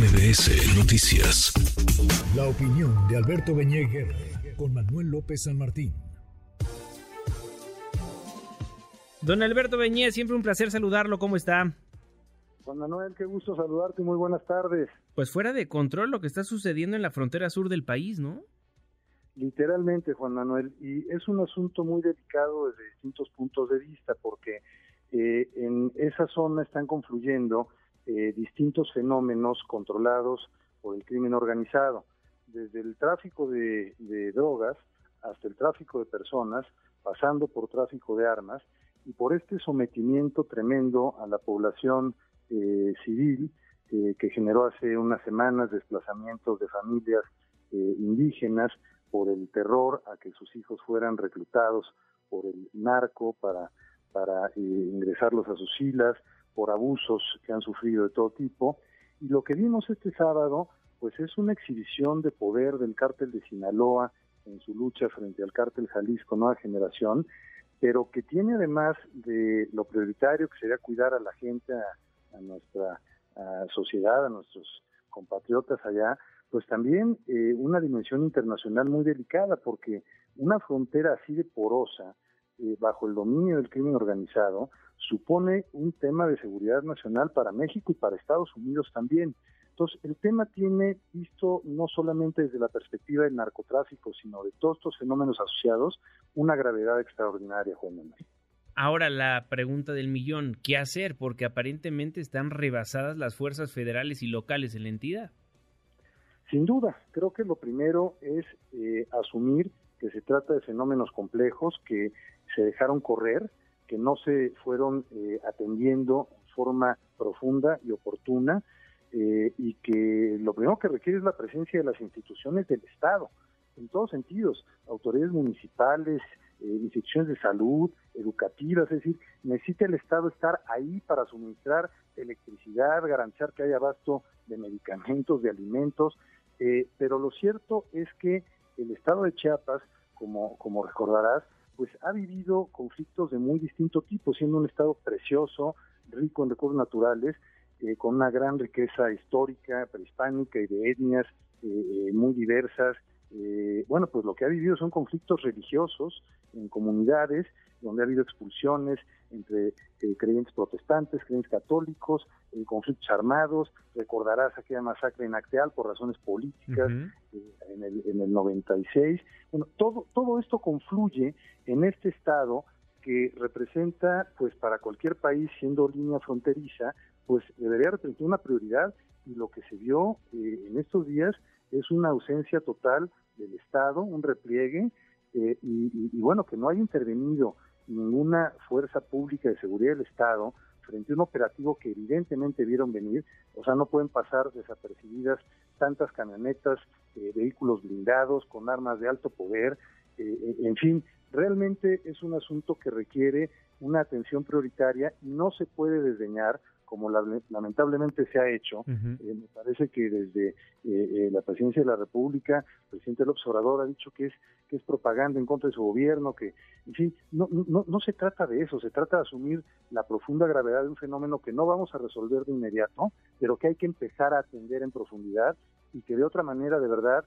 MBS Noticias. La opinión de Alberto Beñé con Manuel López San Martín. Don Alberto Beñé, siempre un placer saludarlo. ¿Cómo está? Juan Manuel, qué gusto saludarte. Muy buenas tardes. Pues fuera de control lo que está sucediendo en la frontera sur del país, ¿no? Literalmente, Juan Manuel. Y es un asunto muy delicado desde distintos puntos de vista, porque eh, en esa zona están confluyendo eh, distintos fenómenos controlados por el crimen organizado, desde el tráfico de, drogas hasta el tráfico de personas, pasando por tráfico de armas, y por este sometimiento tremendo a la población eh, civil eh, que generó hace unas semanas desplazamientos de familias indígenas por el terror a que sus hijos fueran reclutados por el narco para, para ingresarlos a sus filas, por abusos que han sufrido de todo tipo. Y lo que vimos este sábado, pues es una exhibición de poder del cártel de Sinaloa en su lucha frente al cártel Jalisco Nueva Generación, pero que tiene además de lo prioritario que sería cuidar a la gente, a, nuestra sociedad, a nuestros compatriotas allá, pues también eh, una dimensión internacional muy delicada, porque una frontera así de porosa, eh, bajo el dominio del crimen organizado, supone un tema de seguridad nacional para México y para Estados Unidos también. Entonces, el tema tiene visto no solamente desde la perspectiva del narcotráfico, sino de todos estos fenómenos asociados, una gravedad extraordinaria, Juan Manuel. Ahora la pregunta del millón, ¿qué hacer? Porque aparentemente están rebasadas las fuerzas federales y locales en la entidad. Sin duda, creo que lo primero es eh, asumir que se trata de fenómenos complejos que se dejaron correr, que no se fueron eh, atendiendo en forma profunda y oportuna eh, y que lo primero que requiere es la presencia de las instituciones del Estado, en todos sentidos, autoridades municipales, eh, instituciones de salud, educativas, es decir, necesita el Estado estar ahí para suministrar electricidad, garantizar que haya abasto de medicamentos, de alimentos, pero lo cierto es que el Estado de Chiapas, como, como recordarás, pues ha vivido conflictos de muy distinto tipo, siendo un estado precioso, rico en recursos naturales, eh, con una gran riqueza histórica, prehispánica y de etnias eh, eh, muy diversas. bueno, pues lo que ha vivido son conflictos religiosos en comunidades donde ha habido expulsiones entre eh, creyentes protestantes, creyentes católicos, en conflictos armados. Recordarás aquella masacre en Acteal por razones políticas eh, en, el, en el 96. Bueno, todo, todo esto confluye en este estado que representa, pues para cualquier país, siendo línea fronteriza, pues debería representar una prioridad y lo que se vio eh, en estos días es una ausencia total del Estado, un repliegue, y, y, bueno, que no haya intervenido ninguna fuerza pública de seguridad del Estado frente a un operativo que evidentemente vieron venir, o sea, no pueden pasar desapercibidas tantas camionetas, eh, vehículos blindados con armas de alto poder, eh, eh, en fin, realmente es un asunto que requiere una atención prioritaria y no se puede desdeñar como lamentablemente se ha hecho, eh, me parece que desde eh, eh, la presidencia de la República, el presidente López Obrador ha dicho que es que es propaganda en contra de su gobierno, que, en fin, no, no, no se trata de eso, se trata de asumir la profunda gravedad de un fenómeno que no vamos a resolver de inmediato, pero que hay que empezar a atender en profundidad y que de otra manera, de verdad,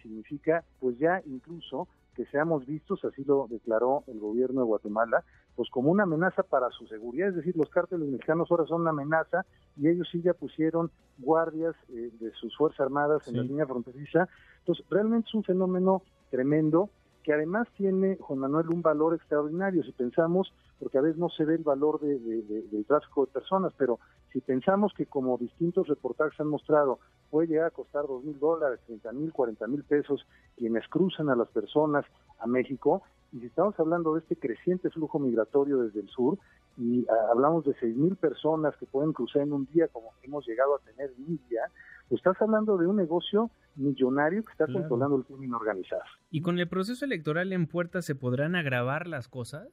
significa, pues ya incluso que seamos vistos, así lo declaró el gobierno de Guatemala, pues como una amenaza para su seguridad, es decir, los cárteles mexicanos ahora son una amenaza y ellos sí ya pusieron guardias eh, de sus Fuerzas Armadas en la línea fronteriza. Entonces, realmente es un fenómeno tremendo que además tiene, Juan Manuel, un valor extraordinario. Si pensamos, porque a veces no se ve el valor de, del tráfico de personas, pero si pensamos que como distintos reportajes han mostrado, puede llegar a costar dos mil dólares, treinta mil, cuarenta mil pesos quienes cruzan a las personas a México, y si estamos hablando de este creciente flujo migratorio desde el sur, y ah, hablamos de seis mil personas que pueden cruzar en un día como hemos llegado a tener en India, pues estás hablando de un negocio millonario que está controlando el crimen organizado. ¿Y con el proceso electoral en puerta se podrán agravar las cosas?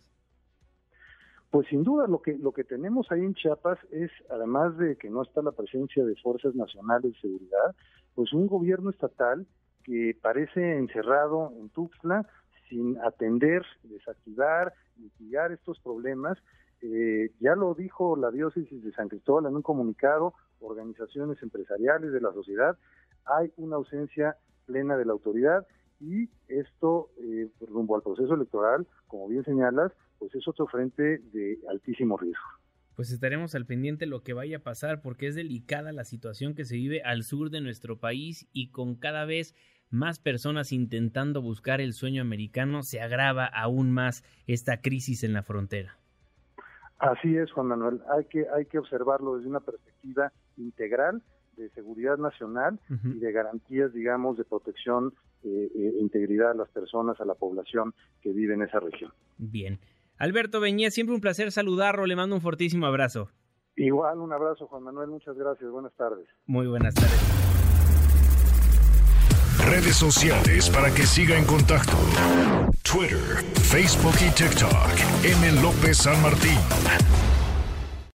Pues sin duda lo que lo que tenemos ahí en Chiapas es además de que no está la presencia de fuerzas nacionales de seguridad, pues un gobierno estatal que parece encerrado en Tuxtla sin atender, desactivar, mitigar estos problemas eh, ya lo dijo la diócesis de San Cristóbal en un comunicado, organizaciones empresariales de la sociedad, hay una ausencia plena de la autoridad y esto eh, rumbo al proceso electoral, como bien señalas, pues es otro frente de altísimo riesgo. Pues estaremos al pendiente lo que vaya a pasar porque es delicada la situación que se vive al sur de nuestro país y con cada vez más personas intentando buscar el sueño americano se agrava aún más esta crisis en la frontera. Así es, Juan Manuel. Hay que, hay que observarlo desde una perspectiva integral de seguridad nacional y de garantías, digamos, de protección e integridad a las personas, a la población que vive en esa región. Bien. Alberto Beñé, siempre un placer saludarlo, le mando un fortísimo abrazo. Igual, un abrazo, Juan Manuel, muchas gracias, buenas tardes. Muy buenas tardes. Redes sociales para que siga en contacto: Twitter, Facebook y TikTok. M. López San Martín.